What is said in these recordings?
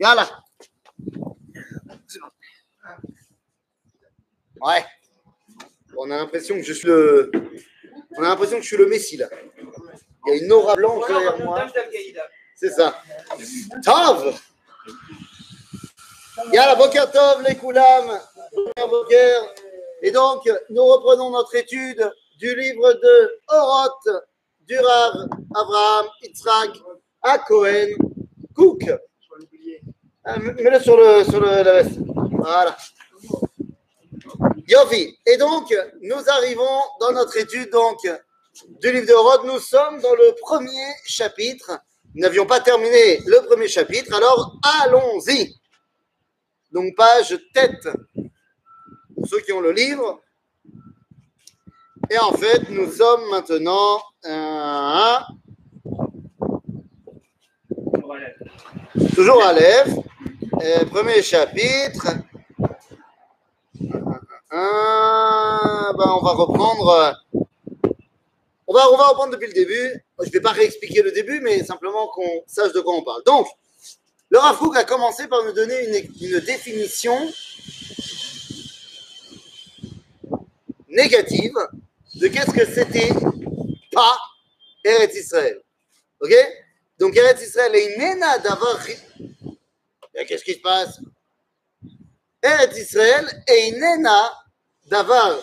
Yalla. Ouais. On a l'impression que je suis le. On a l'impression que je suis le Messie là. Il y a une aura blanche derrière moi. C'est ça. Tov Yalla, Boker Tov, les Koulam. Boker. Et donc, nous reprenons notre étude du livre de Oroth, du Rav Abraham Yitzhak à Cohen Cook. Ah, Mets-le sur, le, sur le, la veste. Voilà. Yofi. Et donc, nous arrivons dans notre étude donc, du livre de Oroth. Nous sommes dans le premier chapitre. Nous n'avions pas terminé le premier chapitre, alors allons-y. Donc, page tête pour ceux qui ont le livre. Et en fait, nous sommes maintenant à... toujours à l'Ève, premier chapitre. Ben on va reprendre. On va, on va reprendre depuis le début. Je ne vais pas réexpliquer le début, mais simplement qu'on sache de quoi on parle. Donc, le Rav Kook a commencé par nous donner une, une définition négative de qu'est-ce que c'était pas Eretz Israël. Ok? Donc Eretz Israël est nena d'avoir. Qu'est-ce qui se passe? Eretz Israël est nena d'avoir.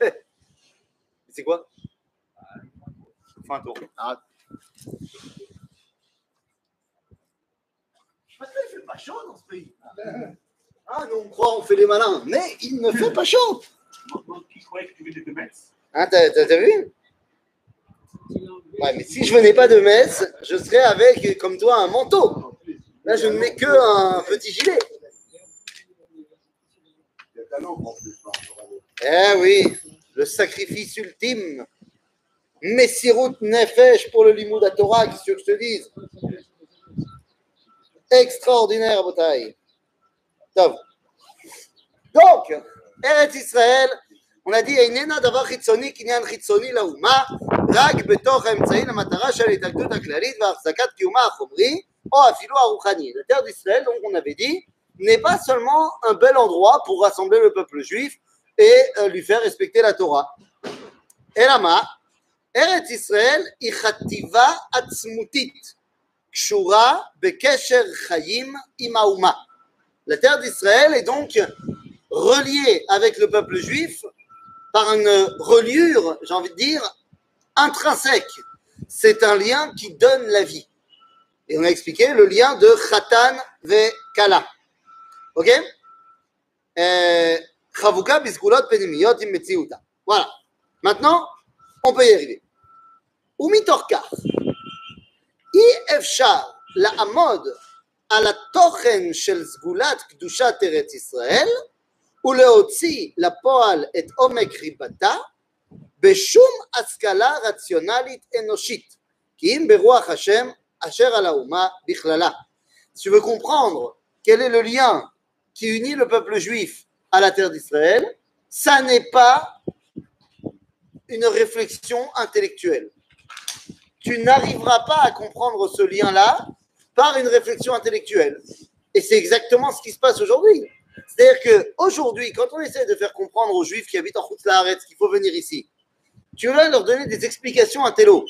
C'est quoi? Fais un tour. Arrête. Parce qu'il fait pas chaud dans ce pays. Ah, nous on croit, on fait les malins, mais il ne fait pas chaud. Qui croyait que tu venais de Metz Hein, t'as vu? Mais si je venais pas de Metz, je serais avec, comme toi, un manteau. Là, je ne mets que un petit gilet. Eh oui, le sacrifice ultime. Messirut Nefesh pour le limou Torah, qui je te dise? Extraordinaire, Botaï. Donc, Eretz Israël, on a dit, il y a une d'avoir Chitsoni, qui n'y a un Chitsoni, là où. רק בתוך האמצעי למטרה של ההתאגדות הכללית והחזקת קיומה החומרי, או אפילו הרוחני. La terre d'Israël, donc on avait dit, n'est pas seulement un bel endroit pour rassembler le peuple juif et euh, lui faire respecter la Torah. אלא מה? ארץ ישראל היא חטיבה עצמותית, קשורה בקשר חיים עם האומה. La terre d'Israël est donc reliée avec le peuple juif par une reliure, j'ai envie de dire, intrinsèque. C'est un lien qui donne la vie. Et on a expliqué le lien de Khatan ve Kala. Ok Euh, Chavuka bisgulot penimiyot im metziuta. Voilà. Maintenant, on peut y arriver. ומתוך כך, אי אפשר לעמוד על התוכן של סגולת קדושת ארץ ישראל ולהוציא לפועל את עומק ריבתה בשום השכלה רציונלית אנושית, כי אם ברוח השם אשר על האומה בכללה. Si tu veux comprendre quel est le lien qui unit le peuple juif à la terre d'Israël, ça n'est pas une réflexion intellectuelle. Tu n'arriveras pas à comprendre ce lien-là par une réflexion intellectuelle. Et c'est exactement ce qui se passe aujourd'hui. C'est-à-dire qu'aujourd'hui, quand on essaie de faire comprendre aux juifs qui habitent en Khoutzlaharetz qu'il faut venir ici, tu vas leur donner des explications intello.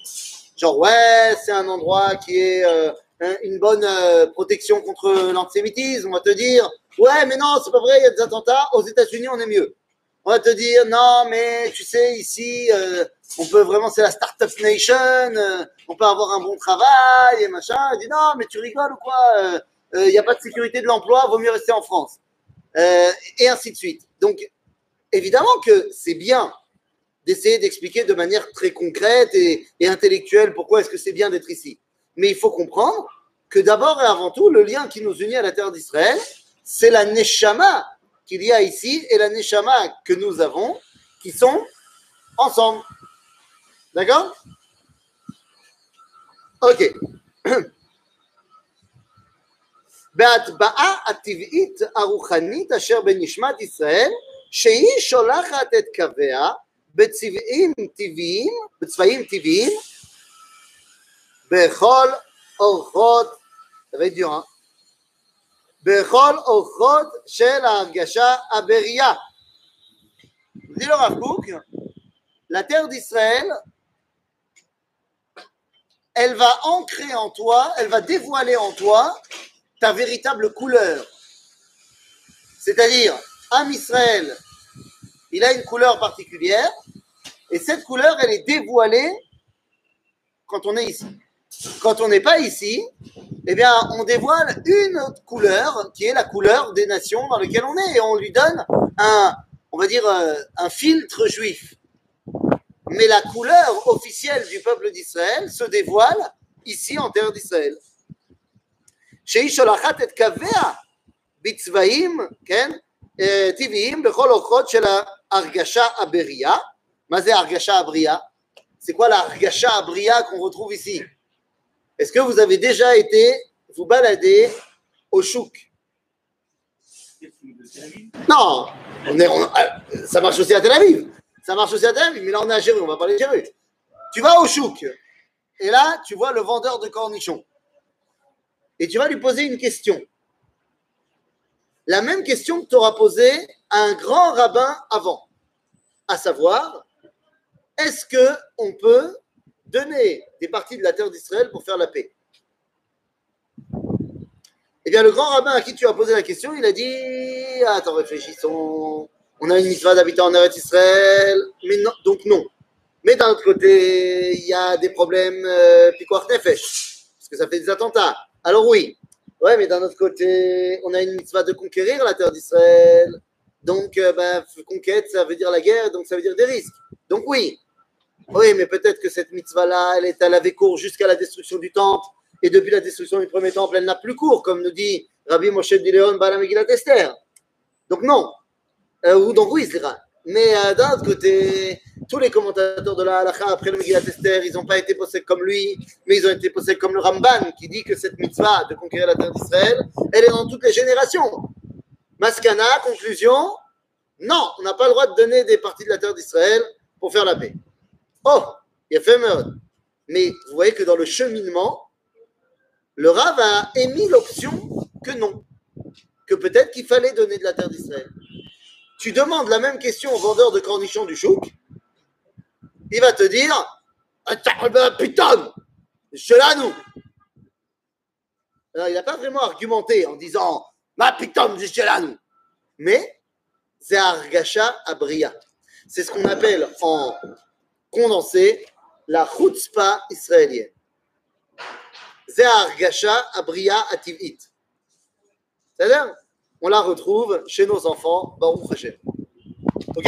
Genre, ouais, c'est un endroit qui est euh, un- une bonne euh, protection contre l'antisémitisme. On va te dire, ouais, mais non, c'est pas vrai, il y a des attentats. Aux États-Unis, on est mieux. On va te dire, non, mais tu sais, ici, euh, on peut vraiment, c'est la Startup Nation, euh, on peut avoir un bon travail et machin. Il dit, non, mais tu rigoles ou quoi Il n'y a pas de sécurité de l'emploi, vaut mieux rester en France. Euh, et ainsi de suite. Donc, évidemment que c'est bien d'essayer d'expliquer de manière très concrète et, et intellectuelle pourquoi est-ce que c'est bien d'être ici. Mais il faut comprendre que d'abord et avant tout, le lien qui nous unit à la terre d'Israël, c'est la Neshama qu'il y a ici et la Neshama que nous avons qui sont ensemble. D'accord Ok. בהטבעה הטבעית הרוחנית אשר בנשמת ישראל, שהיא שולחת את קוויה בצבעים טבעיים, בצבעים טבעיים, Bechol orchot, ça va être dur, hein? Bechol orchot shel hargasha aberia. Dit le Rav Kook, la terre d'Israël, elle va ancrer en toi, elle va dévoiler en toi ta véritable couleur. C'est-à-dire, Am Israël, il a une couleur particulière, et cette couleur, elle est dévoilée quand on est ici. Quand on n'est pas ici, eh bien, on dévoile une autre couleur, qui est la couleur des nations dans lesquelles on est, et on lui donne un, on va dire, euh, un filtre juif. Mais la couleur officielle du peuple d'Israël se dévoile ici en terre d'Israël. Mazé Argacha Abria. C'est quoi la Argacha Abria qu'on retrouve ici? Est-ce que vous avez déjà été vous balader au chouk? Non, euh, ça marche aussi à Tel Aviv. Ça marche aussi à Tel Aviv, mais là on est à Jérusalem, on va parler de Jérusalem. Tu vas au chouk et là tu vois le vendeur de cornichons et tu vas lui poser une question. La même question que tu auras posée à un grand rabbin avant, à savoir est-ce que on peut donner des parties de la terre d'Israël pour faire la paix? Eh bien, le grand rabbin à qui tu as posé la question, il a dit Attends, réfléchissons. On a une mitzvah d'habiter en Eretz Israël, mais non, donc non. Mais d'un autre côté, il y a des problèmes euh, nefesh, parce que ça fait des attentats. Alors oui, ouais, mais d'un autre côté, on a une mitzvah de conquérir la terre d'Israël. Donc, euh, ben, conquête, ça veut dire la guerre, donc ça veut dire des risques. Donc oui, oui, mais peut-être que cette mitzvah-là, elle est à la cours jusqu'à la destruction du temple. Et depuis la destruction du premier temple, elle n'a plus cours, comme nous dit Rabbi Moshe Dileon Bala Megillat Esther. Donc non. Euh, donc oui, c'est. Mais euh, d'un autre côté, tous les commentateurs de la halakha après le Megillat Esther, ils n'ont pas été possédés comme lui, mais ils ont été possédés comme le Ramban, qui dit que cette mitzvah de conquérir la terre d'Israël, elle est dans toutes les générations. Maskana, conclusion, non, on n'a pas le droit de donner des parties de la terre d'Israël pour faire la paix. Oh, il a fait. Mais vous voyez que dans le cheminement, le Rav a émis l'option que non, que peut-être qu'il fallait donner de la terre d'Israël. Tu demandes la même question au vendeur de cornichons du chouk, il va te dire ben, putain, cela nous. Alors, il n'a pas vraiment argumenté en disant Ma putain. Mais c'est Argasha Abria. C'est ce qu'on appelle en condensé la chutzpah israélienne. C'est Argasha Abria Ativit. C'est-à-dire, on la retrouve chez nos enfants, Baruch Hashem. Ok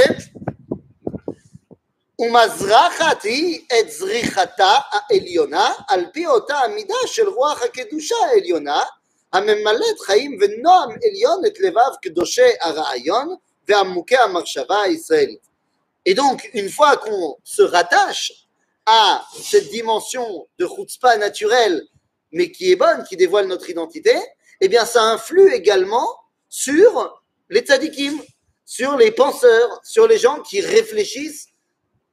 ומזרחת היא את זריחתה העליונה על פי אותה המידה של רוח הקדושה העליונה הממלאת חיים ונועם עליון את לבב קדושי הרעיון ועמוקי המחשבה הישראלית. et donc, une fois qu'on se rattache à cette dimension de chutzpah naturelle, mais qui est bonne, qui dévoile notre identité, eh bien, ça influe également sur les tzadikim, sur les penseurs, sur les gens qui réfléchissent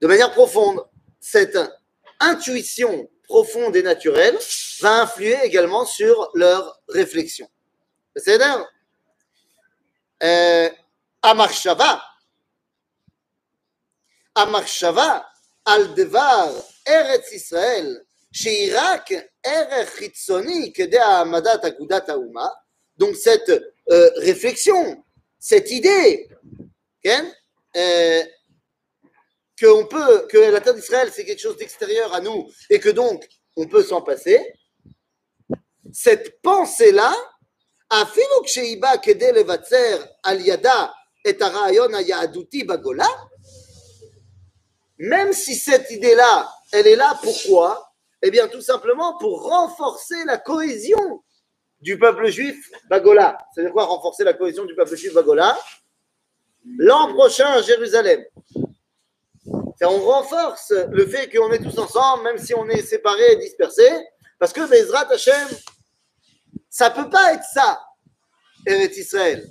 de manière profonde. Cette intuition profonde et naturelle va influer également sur leur réflexion. C'est d'ailleurs euh, המחשבה על דבר ארץ ישראל שהיא רק ערך חיצוני כדי העמדת אגודת האומה, donc cette euh, réflexion, cette idée, כן? Euh, que, on peut, que la terre d'Israël c'est quelque chose d'extérieur à nous et que donc on peut s'en passer, cette pensée-là, אפילו כשהיא באה כדי לבצר על ידה את הרעיון היהדותי בגולה, même si cette idée-là, elle est là, pourquoi? Eh bien, tout simplement pour renforcer la cohésion du peuple juif Bagola. C'est-à-dire quoi renforcer la cohésion du peuple juif Bagola? L'an prochain à Jérusalem. On renforce le fait qu'on est tous ensemble, même si on est séparés et dispersés, parce que Bezrat Hashem, ça peut pas être ça, Eretz Israël.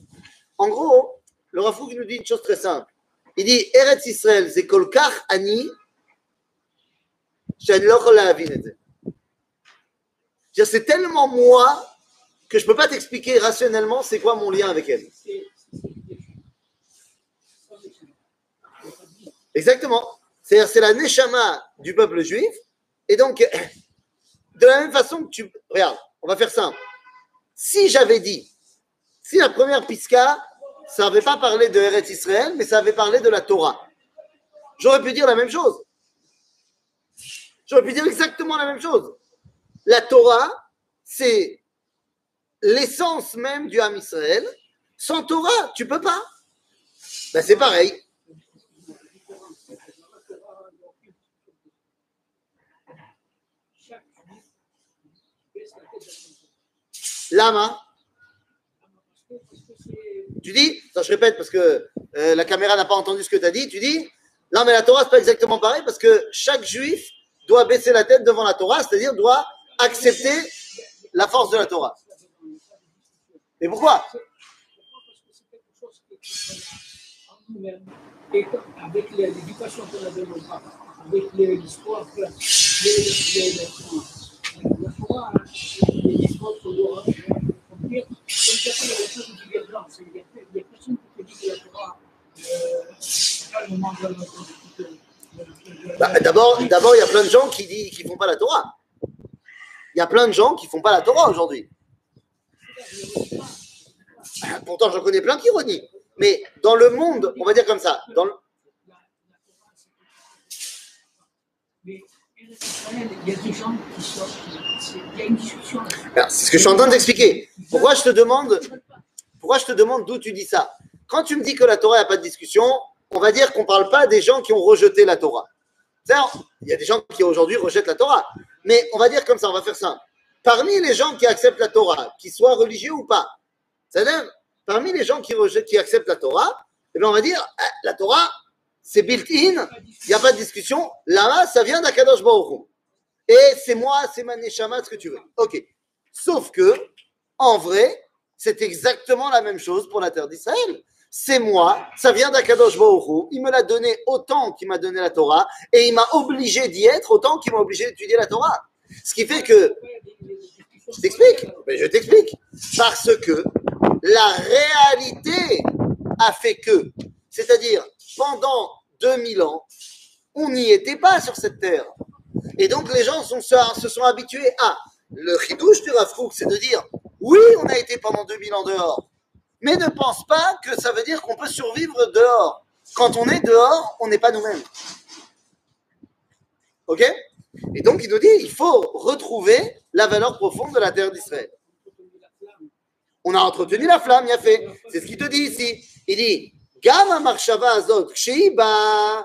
En gros, le Rafouk nous dit une chose très simple. Il dit, Eretz Israël, c'est kolkach ani, c'est tellement moi que je ne peux pas t'expliquer rationnellement c'est quoi mon lien avec elle. Exactement. C'est-à-dire, c'est la neshama du peuple juif. Et donc, de la même façon que tu. Regarde, on va faire simple. Si j'avais dit, si la première piska, ça n'avait pas parlé de Eretz Israël, mais ça avait parlé de la Torah, j'aurais pu dire la même chose. J'aurais pu dire exactement la même chose. La Torah, c'est l'essence même du Ham Israël. Sans Torah, tu peux pas. Ben, c'est pareil. Lama. Tu dis, ça je répète parce que euh, la caméra n'a pas entendu ce que tu as dit, tu dis, non mais la Torah c'est pas exactement pareil parce que chaque juif doit baisser la tête devant la Torah, c'est-à-dire doit accepter la force de la Torah. Et pourquoi? Avec l'éducation qu'on a Torah, comme. Il y a personne qui peut dire que la Torah, Bah, D'abord, d'abord, il y a plein de gens qui disent qu'ils font pas la Torah. Il y a plein de gens qui font pas la Torah aujourd'hui. Pourtant, j'en connais plein qui renient. Mais dans le monde, on va dire comme ça, dans le- c'est ce que je suis en train d'expliquer. Pourquoi je te demande, pourquoi je te demande d'où tu dis ça Quand tu me dis que la Torah n'a pas de discussion, on va dire qu'on ne parle pas des gens qui ont rejeté la Torah. Il y a des gens qui aujourd'hui rejettent la Torah. Mais on va dire comme ça, on va faire simple. Parmi les gens qui acceptent la Torah, qu'ils soient religieux ou pas, c'est-à-dire, parmi les gens qui, rejettent, qui acceptent la Torah, eh bien, on va dire, eh, la Torah, c'est built-in, il n'y a pas de discussion. Là, ça vient d'Akadosh Baruch. Et c'est moi, c'est ma neshama, ce que tu veux. Ok. Sauf que, en vrai, c'est exactement la même chose pour la terre d'Israël. C'est moi, ça vient d'Akadosh Baruch Hu. Il me l'a donné autant qu'il m'a donné la Torah, et il m'a obligé d'y être autant qu'il m'a obligé d'étudier la Torah. Ce qui fait que, je t'explique, je t'explique, parce que la réalité a fait que, c'est-à-dire pendant 2000 ans, on n'y était pas sur cette terre. Et donc les gens se sont habitués à. Le chidouche du Rafrouk, c'est de dire oui, on a été pendant 2000 ans dehors, mais ne pense pas que ça veut dire qu'on peut survivre dehors. Quand on est dehors, on n'est pas nous-mêmes. Ok Et donc il nous dit il faut retrouver la valeur profonde de la terre d'Israël. On a entretenu la flamme, il a fait. C'est ce qu'il te dit ici. Il dit גם המחשבה הזאת, כשהיא באה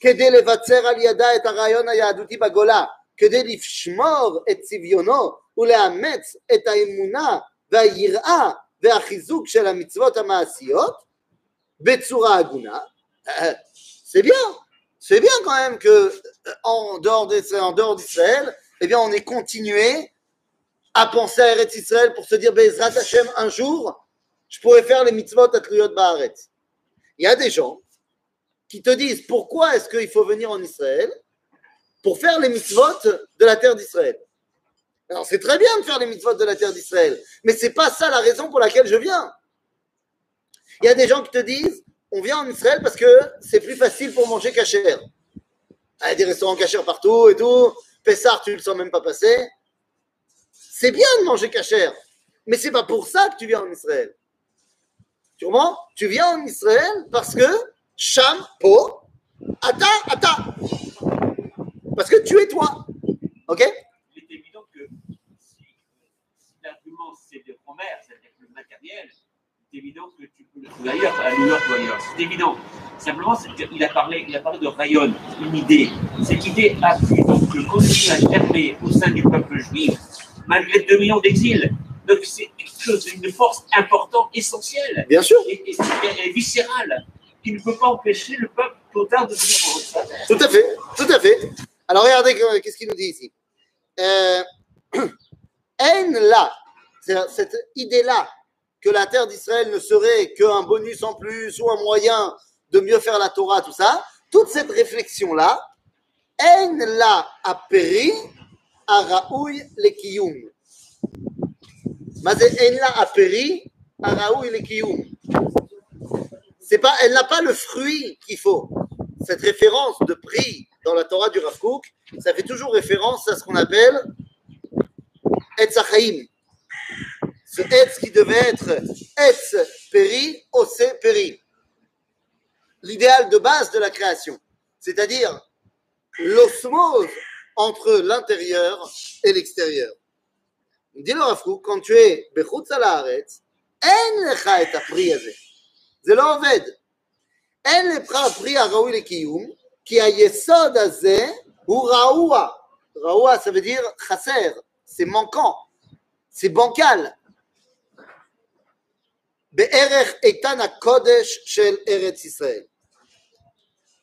כדי לבצר על ידה את הרעיון היהדותי בגולה, כדי לשמור את צביונו ולאמץ את האמונה והיראה והחיזוק של המצוות המעשיות בצורה הגונה, euh, c'est bien. C'est bien quand même que euh, en dehors d'Israël, en dehors d'Israël, eh bien on ait continué à penser à Eretz Israël pour se dire Bezrat Hashem un jour, je pourrais faire les mitzvot à Triyot Baaretz. Il y a des gens qui te disent pourquoi est-ce qu'il faut venir en Israël pour faire les mitzvot de la terre d'Israël. Alors c'est très bien de faire les mitzvot de la terre d'Israël, mais c'est pas ça la raison pour laquelle je viens. Il y a des gens qui te disent on vient en Israël parce que c'est plus facile pour manger cachère. Il y a des restaurants cachères partout et tout. Pessar, tu le sens même pas passer. C'est bien de manger cachère, mais c'est pas pour ça que tu viens en Israël. Tu Tu viens en Israël parce que Sham, Po, Ata, Ata. Parce que tu es toi. Ok Il est évident que si, c'est le commerce, c'est-à-dire le matériel, c'est évident que tu peux le trouver ailleurs, à New York ou ailleurs. C'est évident. Simplement, qu'il a parlé, il a parlé de rayon, une idée. Cette idée a pu donc continuer à germer au sein du peuple juif, malgré 2 millions d'exil. Donc c'est quelque chose, une force importante, essentielle Bien sûr. et, et, et- et viscérale, qui ne peut pas empêcher le peuple tôt tard de venir en Israël. Tout à fait. Tout à fait. Alors regardez que- qu'est-ce qu'il nous dit ici? Euh, haine là, cette idée-là que la terre d'Israël ne serait qu'un bonus en plus ou un moyen de mieux faire la Torah, tout ça, toute cette réflexion-là, en la. En la elle n'a pas le fruit qu'il faut. Cette référence de prix dans la Torah du Rav ça fait toujours référence à ce qu'on appelle Etzachaim, Ce Etz qui devait être Etz Peri, Ose Peri. L'idéal de base de la création. C'est-à-dire l'osmose entre l'intérieur et l'extérieur. Dis le Rav Kook, quand tu es Bechutz al Haaretz, אין לך את הפרי הזה. זה לא עובד. אין לך הפרי הראוי לקיום, כי היסוד הזה הוא רעוע. רעוע, ça veut dire חסר, c'est manquant, c'est bancal. בערך איתן הקודש של ארץ ישראל.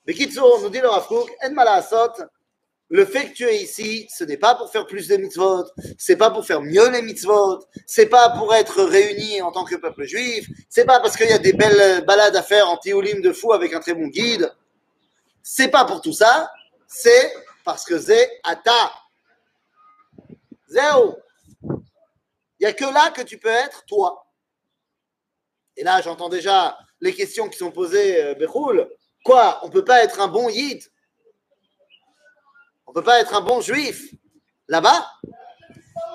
בקיצור, nous dit le Rav Kook, אין מה לעשות, le fait que tu es ici, ce n'est pas pour faire plus de mitzvot, c'est pas pour faire mieux les mitzvot, c'est pas pour être réunis en tant que peuple juif, c'est pas parce qu'il y a des belles balades à faire en tiolim de fou avec un très bon guide, c'est pas pour tout ça, c'est parce que c'est ata. Zéro. Il n'y a que là que tu peux être toi. Et là, j'entends déjà les questions qui sont posées, euh. Quoi On peut pas être un bon yid? On ne peut pas être un bon juif? Là-bas.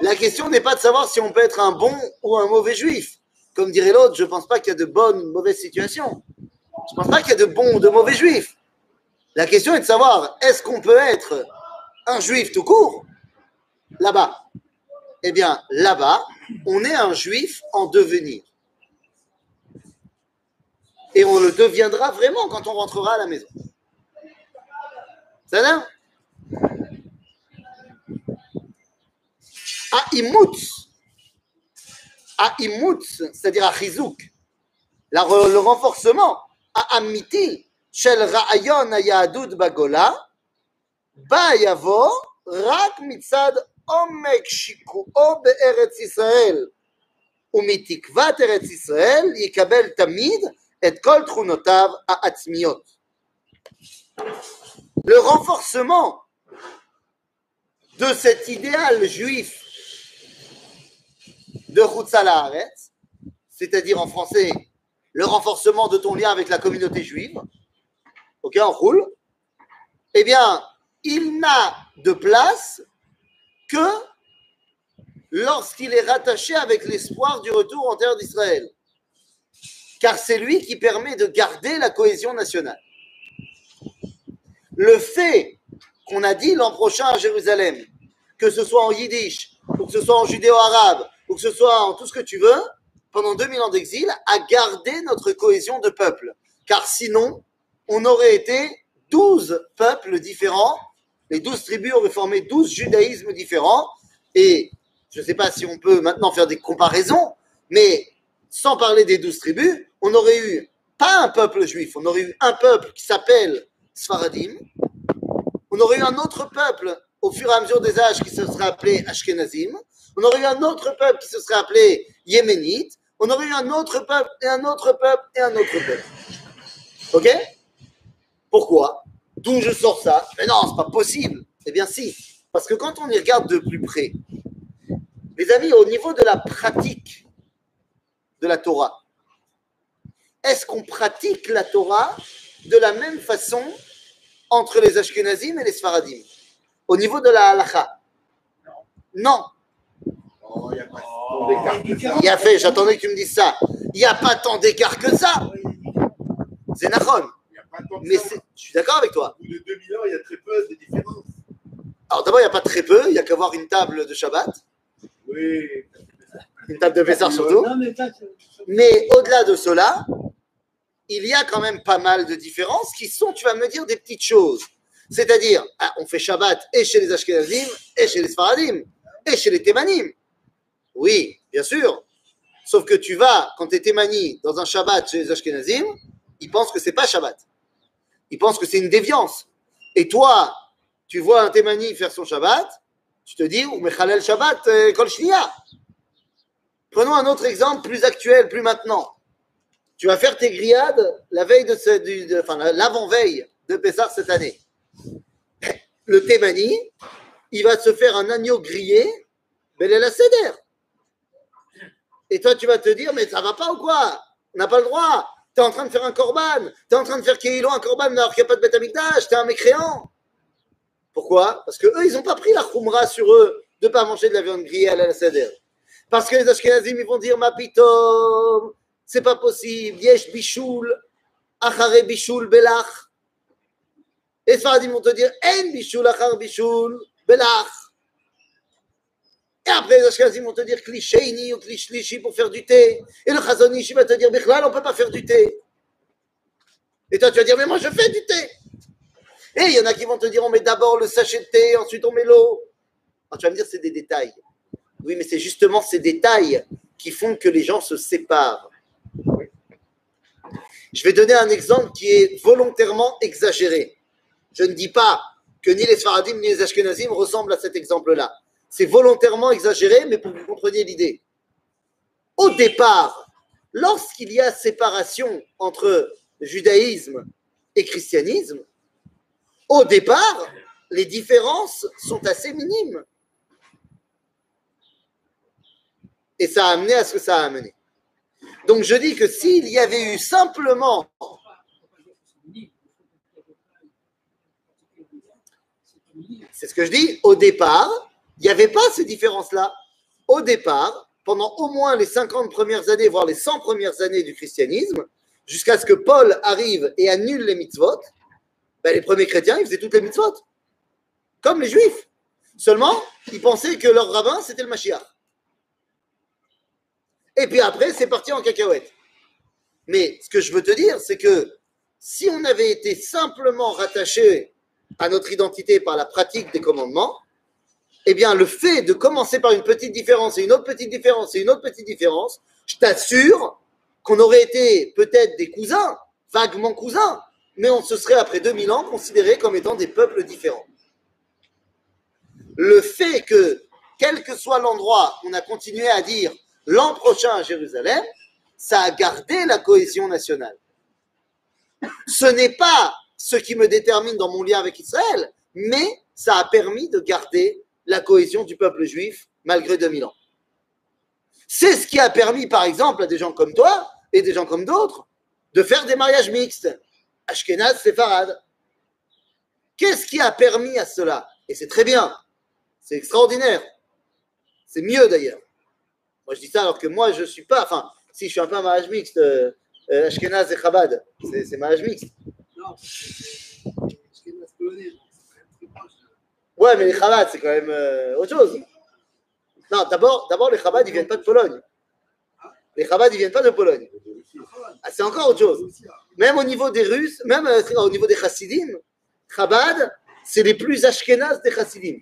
La question n'est pas de savoir si on peut être un bon ou un mauvais juif. Comme dirait l'autre, je ne pense pas qu'il y a de bonnes ou de mauvaises situations. Je ne pense pas qu'il y a de bons ou de mauvais juifs. La question est de savoir, est-ce qu'on peut être un juif tout court? Là-bas Eh bien, là-bas, on est un juif en devenir Et on le deviendra vraiment quand on rentrera à la maison. Ça va Aïmoutz, Aïmoutz, c'est-à-dire à Chizouk, la- le renforcement, à Amiti, shel Ra'ayon Ayadud Bagola, ba yavo, rak mitzad omek shiku'o be'eretz Israël, ומתקוות ארץ ישראל יקבל תמיד le renforcement de cet idéal juif de Haaretz, c'est-à-dire en français, le renforcement de ton lien avec la communauté juive, ok, on roule, eh bien, il n'a de place que lorsqu'il est rattaché avec l'espoir du retour en terre d'Israël. Car c'est lui qui permet de garder la cohésion nationale. Le fait qu'on a dit l'an prochain à Jérusalem, que ce soit en yiddish, ou que ce soit en judéo-arabe, ou que ce soit en tout ce que tu veux, pendant 2000 ans d'exil, a gardé notre cohésion de peuple. Car sinon, on aurait été 12 peuples différents, les 12 tribus auraient formé 12 judaïsmes différents, et je ne sais pas si on peut maintenant faire des comparaisons, mais sans parler des 12 tribus, on aurait eu pas un peuple juif, on aurait eu un peuple qui s'appelle Sfaradim, on aurait eu un autre peuple au fur et à mesure des âges qui se serait appelé Ashkenazim, on aurait eu un autre peuple qui se serait appelé Yéménite, on aurait eu un autre peuple et un autre peuple et un autre peuple. Ok? Pourquoi? D'où je sors ça? Mais non, c'est pas possible. Eh bien si, parce que quand on y regarde de plus près, les amis, au niveau de la pratique de la Torah, est-ce qu'on pratique la Torah de la même façon entre les Ashkenazim et les Sfaradim Au niveau de la halacha? Non. Oh, il n'y a pas tant d'écart que ça. Il y a fait, j'attendais que tu me dises ça. Il n'y a pas tant d'écart que ça. C'est Mais je suis d'accord avec toi. Au bout de 2000 ans, il y a très peu de différences. Alors d'abord, il n'y a pas très peu, il n'y a qu'à avoir une table de Shabbat, Oui. une table de Pessar surtout. Non, Mais au-delà de cela, il y a quand même pas mal de différences qui sont, tu vas me dire, des petites choses. C'est-à-dire, ah, on fait Shabbat et chez les Ashkenazim, et chez les Sfaradim, et chez les Thémanim. Oui, bien sûr. Sauf que tu vas, quand tu es Thémani, dans un Shabbat chez les Ashkenazim, ils pensent que c'est pas Shabbat. Ils pensent que c'est une déviance. Et toi, tu vois un Thémani faire son Shabbat, tu te dis, ou Mechalel Shabbat, euh, Kol. Prenons un autre exemple plus actuel, plus maintenant. Tu vas faire tes grillades la veille de ce, enfin, l'avant-veille de Pessah cette année. Le Thémani, il va se faire un agneau grillé, Belel Seder. Et toi, tu vas te dire, mais ça va pas ou quoi? On n'a pas le droit. Tu es en train de faire un korban. Tu es en train de faire Kéhilo un korban alors qu'il n'y a pas de Betamikdash. Tu es un mécréant. Pourquoi? Parce que eux, ils n'ont pas pris la khumra sur eux de ne pas manger de la viande grillée à la seder. Parce que les Ashkenazim, ils vont dire, ma pitom, c'est pas possible. Yesh bichoul, achare bichoul belach. Les Sfaradim vont te dire, en bichoul, achar bichoul belach. Et après, les Ashkenazim vont te dire cliché ou cliché pour faire du thé. Et le Chazonish, il va te dire, Bichlal, on ne peut pas faire du thé. Et toi, tu vas dire, mais moi, je fais du thé. Et il y en a qui vont te dire, on met d'abord le sachet de thé, ensuite on met l'eau. Alors, tu vas me dire, c'est des détails. Oui, mais c'est justement ces détails qui font que les gens se séparent. Je vais donner un exemple qui est volontairement exagéré. Je ne dis pas que ni les Sfaradim ni les Ashkenazim ressemblent à cet exemple-là. C'est volontairement exagéré, mais pour que vous compreniez l'idée. Au départ, lorsqu'il y a séparation entre judaïsme et christianisme, au départ, les différences sont assez minimes. Et ça a amené à ce que ça a amené. Donc je dis que s'il y avait eu simplement C'est ce que je dis. Au départ, il n'y avait pas ces différences-là. Au départ, pendant au moins les 50 premières années, voire les 100 premières années du christianisme, jusqu'à ce que Paul arrive et annule les mitzvot, ben, les premiers chrétiens, ils faisaient toutes les mitzvot. Comme les juifs. Seulement, ils pensaient que leur rabbin, c'était le Mashiach. Et puis après, c'est parti en cacahuète. Mais ce que je veux te dire, c'est que si on avait été simplement rattaché à notre identité par la pratique des commandements, eh bien, le fait de commencer par une petite différence et une autre petite différence et une autre petite différence, je t'assure qu'on aurait été peut-être des cousins, vaguement cousins, mais on se serait après 2000 ans considérés comme étant des peuples différents. Le fait que, quel que soit l'endroit, on a continué à dire l'an prochain à Jérusalem, ça a gardé la cohésion nationale. Ce n'est pas ce qui me détermine dans mon lien avec Israël, mais ça a permis de garder la cohésion du peuple juif malgré 2000 ans. C'est ce qui a permis, par exemple, à des gens comme toi et des gens comme d'autres de faire des mariages mixtes. Ashkenaz, Séfarad. Qu'est-ce qui a permis à cela? Et c'est très bien. C'est extraordinaire. C'est mieux d'ailleurs. Moi, je dis ça alors que moi, je ne suis pas. Enfin, si je suis un peu un mariage mixte, euh, euh, Ashkenaz et Chabad, c'est mariage mixte. Non, Ashkenaz polonais, c'est très proche. Ouais, mais les Chabad, c'est quand même euh, autre chose. Non, d'abord, d'abord, les Chabad, ils viennent pas de Pologne. Les Chabad, ils viennent pas de Pologne. Ah, c'est encore autre chose. Même au niveau des Russes, même au niveau des Chassidim, Chabad, c'est les plus Ashkenaz des Chassidim.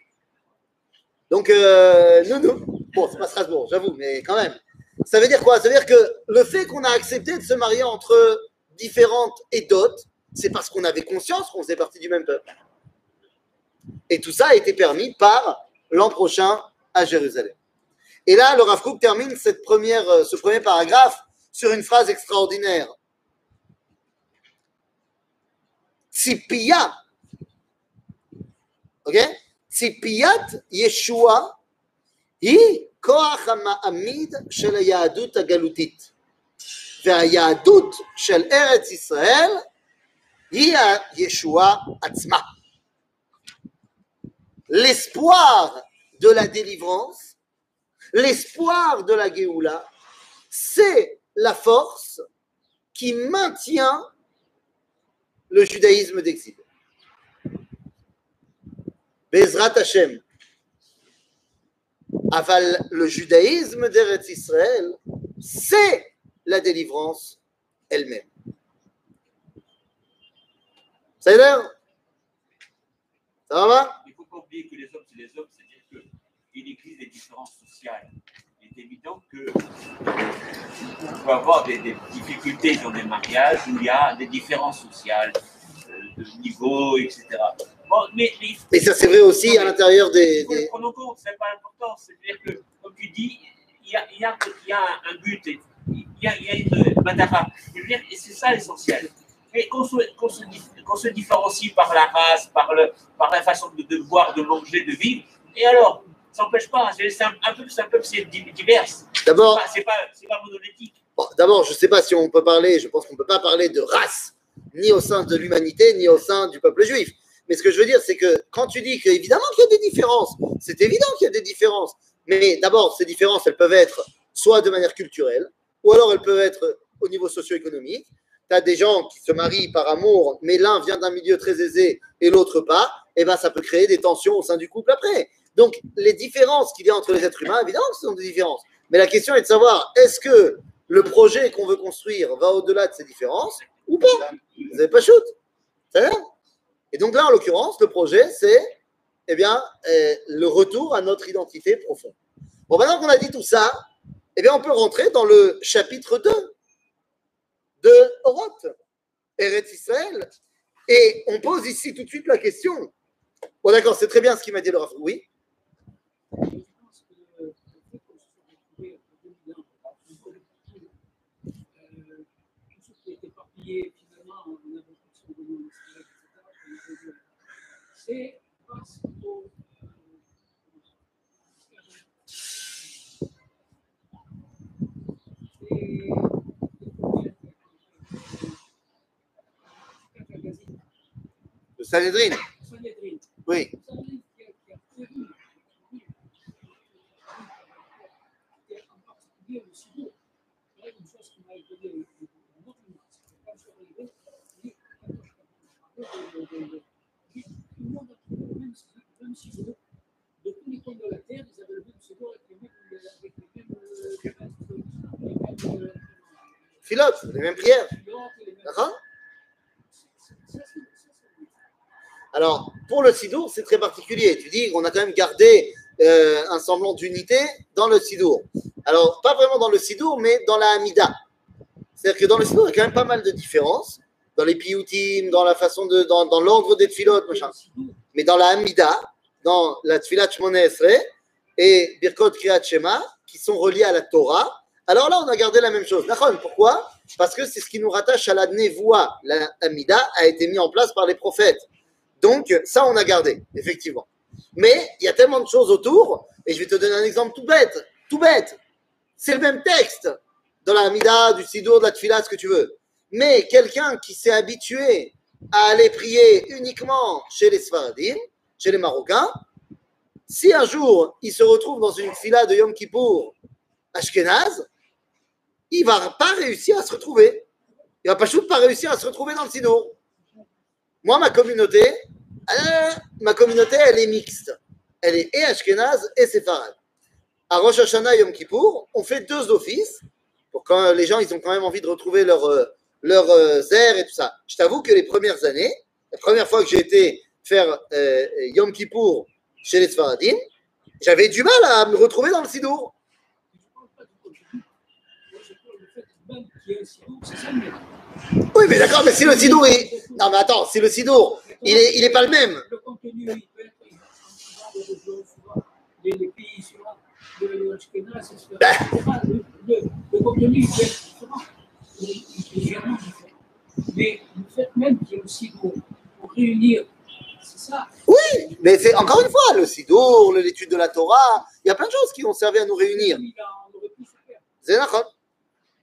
Donc, euh, nous, nous. Bon, c'est pas Strasbourg, j'avoue, mais quand même. Ça veut dire quoi? Ça veut dire que le fait qu'on a accepté de se marier entre différentes et d'autres, c'est parce qu'on avait conscience qu'on faisait partie du même peuple. Et tout ça a été permis par l'an prochain à Jérusalem. Et là, le Rav termine euh, ce premier paragraphe sur une phrase extraordinaire. Tzipia. Ok? Tzipiat Yeshua היא כוח המעמיד של היהדות הגלותית. והיהדות של ארץ ישראל היא הישועה עצמה. L'espoir de la délivrance, l'espoir de la Géoula, c'est la force qui maintient le judaïsme d'exil. Bezrat Hashem. Aval, le judaïsme d'Eretz Israël, c'est la délivrance elle-même. Ça l'air Ça va Il ne faut pas oublier que les hommes, c'est les hommes, c'est-à-dire qu'il existe des différences sociales. Il est évident que on peut avoir des, des difficultés dans des mariages où il y a des différences sociales, euh, de niveau, etc. Bon, mais, mais Et ça, c'est vrai aussi à l'intérieur des. faut le des- prendre en compte, c'est pas important. C'est-à-dire que, comme tu dis, il y a, y a, y a un but, il y a, y a une matara. Et c'est ça l'essentiel. Et qu'on se, qu'on se, qu'on se différencie par la race, par, le, par la façon de, de voir, de manger, de vivre. Et alors, Ça n'empêche pas, c'est un, un peu, c'est un peu c'est di- divers. D'abord, pas, c'est pas, c'est pas monolithique. Bon, D'abord, je ne sais pas si on peut parler, je pense qu'on ne peut pas parler de race, ni au sein de l'humanité, ni au sein du peuple juif. Mais ce que je veux dire, c'est que quand tu dis qu'évidemment qu'il y a des différences, c'est évident qu'il y a des différences. Mais d'abord, ces différences, elles peuvent être soit de manière culturelle, ou alors elles peuvent être au niveau socio-économique. Tu as des gens qui se marient par amour, mais l'un vient d'un milieu très aisé et l'autre pas, et ben ça peut créer des tensions au sein du couple après. Donc, les différences qu'il y a entre les êtres humains, évidemment que ce sont des différences. Mais la question est de savoir, est-ce que le projet qu'on veut construire va au-delà de ces différences ou pas? Vous n'avez pas shoot? Va? Et donc là, en l'occurrence, le projet, c'est eh bien, euh, le retour à notre identité profonde. Bon, maintenant qu'on a dit tout ça, eh bien, on peut rentrer dans le chapitre 2 de Oroth, Eretz Israël. Et on pose ici tout de suite la question. Bon, d'accord, c'est très bien ce qu'il m'a dit le Rav. Oui C'est grâce au. euh, Et- Le Sanhedrin Sanhedrin. Oui. Sanhedrin qui a- qui a prévu, et en particulier le Sido. Il y a une chose qui m'a étonné, un autre mot, c'est que quand je suis arrivé, j'ai dit, de- de- de- de- tout le monde a trouvé le même Sido- le même Sido. De tous les coins de la terre, ils avaient le même Sido avec les mêmes. Avec les mêmes, euh, les mêmes, euh, les mêmes, euh, Les mêmes prières. Alors, pour le Sidour, c'est très particulier. Tu dis qu'on a quand même gardé euh, un semblant d'unité dans le Sidour. Alors, pas vraiment dans le Sidour, mais dans la Hamida. C'est-à-dire que dans le Sidour, il y a quand même pas mal de différences. Dans les piyutim, dans la façon de. dans, l'ordre des tfilotes, machin. Mais dans la Hamida, dans la Tfilat Shmone Esrei et Birkot Kriyat Shema, qui sont reliés à la Torah, alors là, on a gardé la même chose. Pourquoi? Parce que c'est ce qui nous rattache à la Nevoa. La Hamida a été mis en place par les prophètes. Donc, ça, on a gardé, effectivement. Mais il y a tellement de choses autour, et je vais te donner un exemple tout bête. Tout bête. C'est le même texte dans la Hamida, du Sidour, de la Tfilat, ce que tu veux. Mais quelqu'un qui s'est habitué à aller prier uniquement chez les Sfaradim, chez les Marocains, si un jour il se retrouve dans une fila de Yom Kippour Ashkenaz, il va pas réussir à se retrouver. Il va pas pas réussir à se retrouver dans le Sidour. Moi, ma communauté, euh, ma communauté, elle est mixte. Elle est et Ashkenaz et Séfarad. À Rosh Hashanah et Yom Kippour, on fait deux offices pour quand les gens ils ont quand même envie de retrouver leur, euh, leur euh, zer et tout ça. Je t'avoue que les premières années, la première fois que j'ai été faire euh, Yom Kippour chez les Sfaradim, j'avais du mal à me retrouver dans le Sidour. je ne parle pas du contenu. Moi, je parle du fait c'est ça, Oui, mais d'accord, mais si le Sidour est. Non, mais attends, si le Sidour, il est, il est pas le même. Le contenu, il peut être suivant les pays, suivant le, le contenu, il peut être différent, il est légèrement différent. Mais le fait même qu'il y ait aussi pour, pour réunir, c'est ça. Oui, mais c'est encore une fois, le Sidour, l'étude de la Torah, il y a plein de choses qui ont servi à nous réunir. Il. C'est d'accord.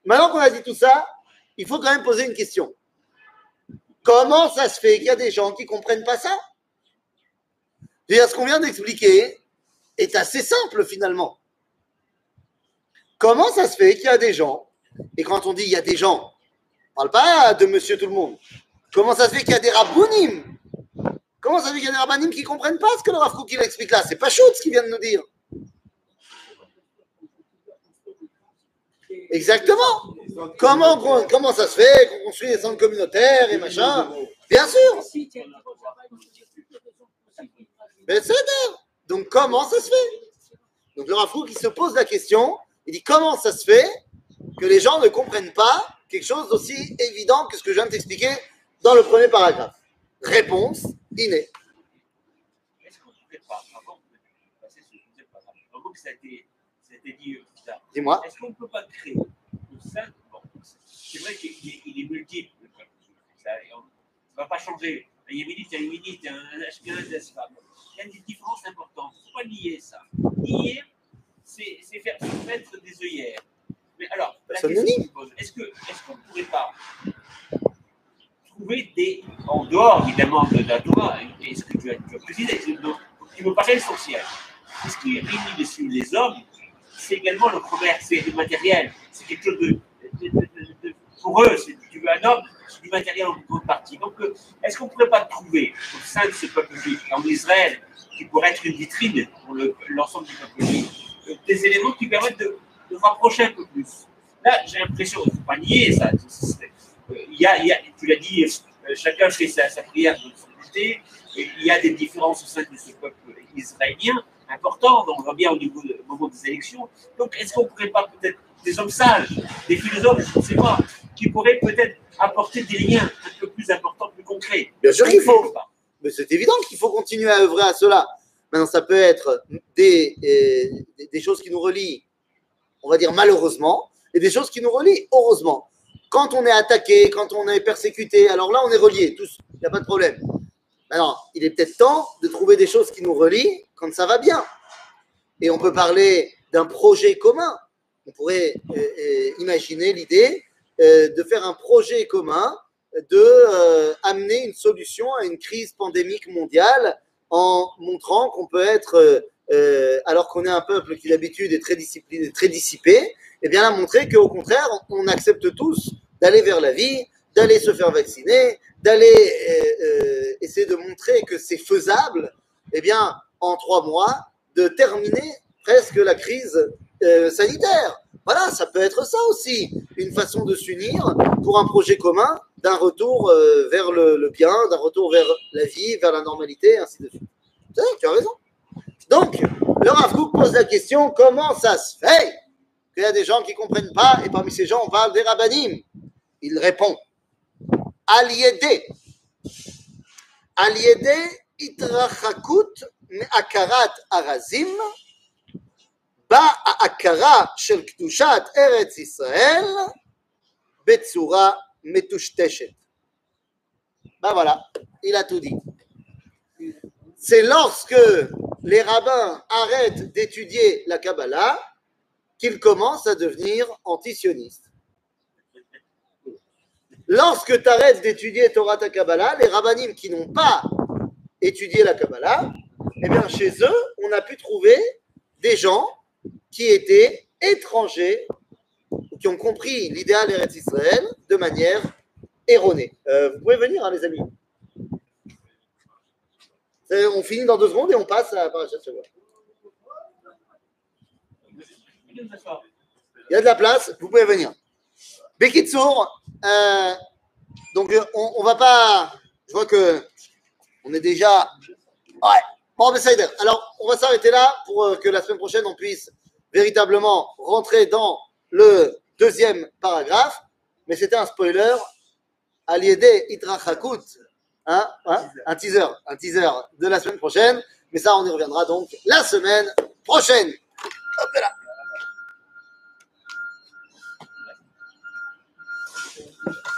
Maintenant qu'on a dit tout ça, il faut quand même poser une question. Comment ça se fait qu'il y a des gens qui ne comprennent pas ça? Dire, ce qu'on vient d'expliquer est assez simple finalement. Comment ça se fait qu'il y a des gens, et quand on dit il y a des gens, on ne parle pas de monsieur tout le monde. Comment ça se fait qu'il y a des rabbounim? Comment ça se fait qu'il y a des rabbanim qui ne comprennent pas ce que le Rav Kook, il explique là? C'est pas chaud ce qu'il vient de nous dire. Exactement. Comment, comment ça se fait qu'on construit des centres communautaires et machin Bien sûr, mais c'est. Donc comment ça se fait Donc le Rafou qui se pose la question, il dit comment ça se fait que les gens ne comprennent pas quelque chose d'aussi évident que ce que je viens de t'expliquer dans le premier paragraphe? Réponse innée. Est-ce qu'on ne pas, avant de passer que ça a été, dit Dis-moi. est-ce qu'on ne peut pas créer sein bon, C'est vrai qu'il est, il est multiple, ça ne va pas changer. Un yéménite, un yéménite, un ashkenaz, un sfar. a une différence importante. Il ne faut pas nier ça. Nier, c'est faire se mettre des œillères. Mais alors, la ne question que je pose, est-ce que- est-ce qu'on ne pourrait pas trouver des, en dehors évidemment de la Torah, et ce que tu as, tu as précisé, qui me paraît essentiel. Et ce qui réunit les hommes, c'est également le commerce, c'est le matériel. C'est quelque chose de, pour eux, c'est veux un homme, c'est du matériel en grande. Donc, euh, est-ce qu'on ne pourrait pas trouver au sein de ce peuple juif, en Israël, qui pourrait être une vitrine pour le- l'ensemble du peuple juif, euh, des éléments qui permettent de, de rapprocher un peu plus? Là, j'ai l'impression, il ne faut pas nier ça. Il y a, tu l'as dit, euh, chacun fait sa, prière de son côté. Il y a des différences au sein de ce peuple israélien importantes. On voit bien au niveau de- au moment des élections. Donc, est-ce qu'on ne pourrait pas peut-être des hommes sages, des philosophes, je ne sais pas, qui pourraient peut-être apporter des liens un peu plus importants, plus concrets? Bien sûr qu'il faut. Mais c'est évident qu'il faut continuer à œuvrer à cela. Maintenant, ça peut être des, euh, des- des choses qui nous relient, on va dire malheureusement, et des choses qui nous relient heureusement. Quand on est attaqué, quand on est persécuté, alors là, on est reliés tous, il n'y a pas de problème. Maintenant, il est peut-être temps de trouver des choses qui nous relient quand ça va bien. Et on peut parler d'un projet commun. On pourrait euh, euh, imaginer l'idée euh, de faire un projet commun de amener une solution à une crise pandémique mondiale en montrant qu'on peut être, alors qu'on est un peuple qui d'habitude est très discipliné, très dissipé, et bien là montrer qu'au contraire, on accepte tous d'aller vers la vie, d'aller se faire vacciner, d'aller euh, euh, essayer de montrer que c'est faisable, et bien en trois mois, de terminer presque la crise euh, sanitaire. Voilà, ça peut être ça aussi, une façon de s'unir pour un projet commun d'un retour vers le, bien, d'un retour vers la vie, vers la normalité, ainsi de suite. Tu as raison. Donc, le Rav Kook pose la question comment ça se fait qu'il y a des gens qui ne comprennent pas, et parmi ces gens, on parle des rabbinim Il répond Aliédé. Aliédé itrachakut me'akarat arazim בההכרה של קדושת ארץ ישראל בצורה מטושטשת. Ben voilà, il a tout dit. C'est lorsque les rabbins arrêtent d'étudier la Kabbalah qu'ils commencent à devenir antisionistes. Lorsque tu arrêtes d'étudier Torah ta Kabbalah, les rabbinim qui n'ont pas étudié la Kabbalah, eh bien chez eux, on a pu trouver des gens qui étaient étrangers, qui ont compris l'idéal Eretz Israël de manière erronée. Euh, vous pouvez venir, hein, les amis. C'est- On finit dans deux secondes et on passe à parachat. Il y a de la place, vous pouvez venir. Bekitsour, euh, donc euh, on, va pas. Je vois que on est déjà. Ouais. Bon. Alors, on va s'arrêter là pour euh, que la semaine prochaine on puisse véritablement rentrer dans le deuxième paragraphe. Mais c'était un spoiler. Aliédé Itrachakut. Hein, hein, un teaser, un teaser de la semaine prochaine. Mais ça, on y reviendra donc la semaine prochaine. Hop là. Thank you.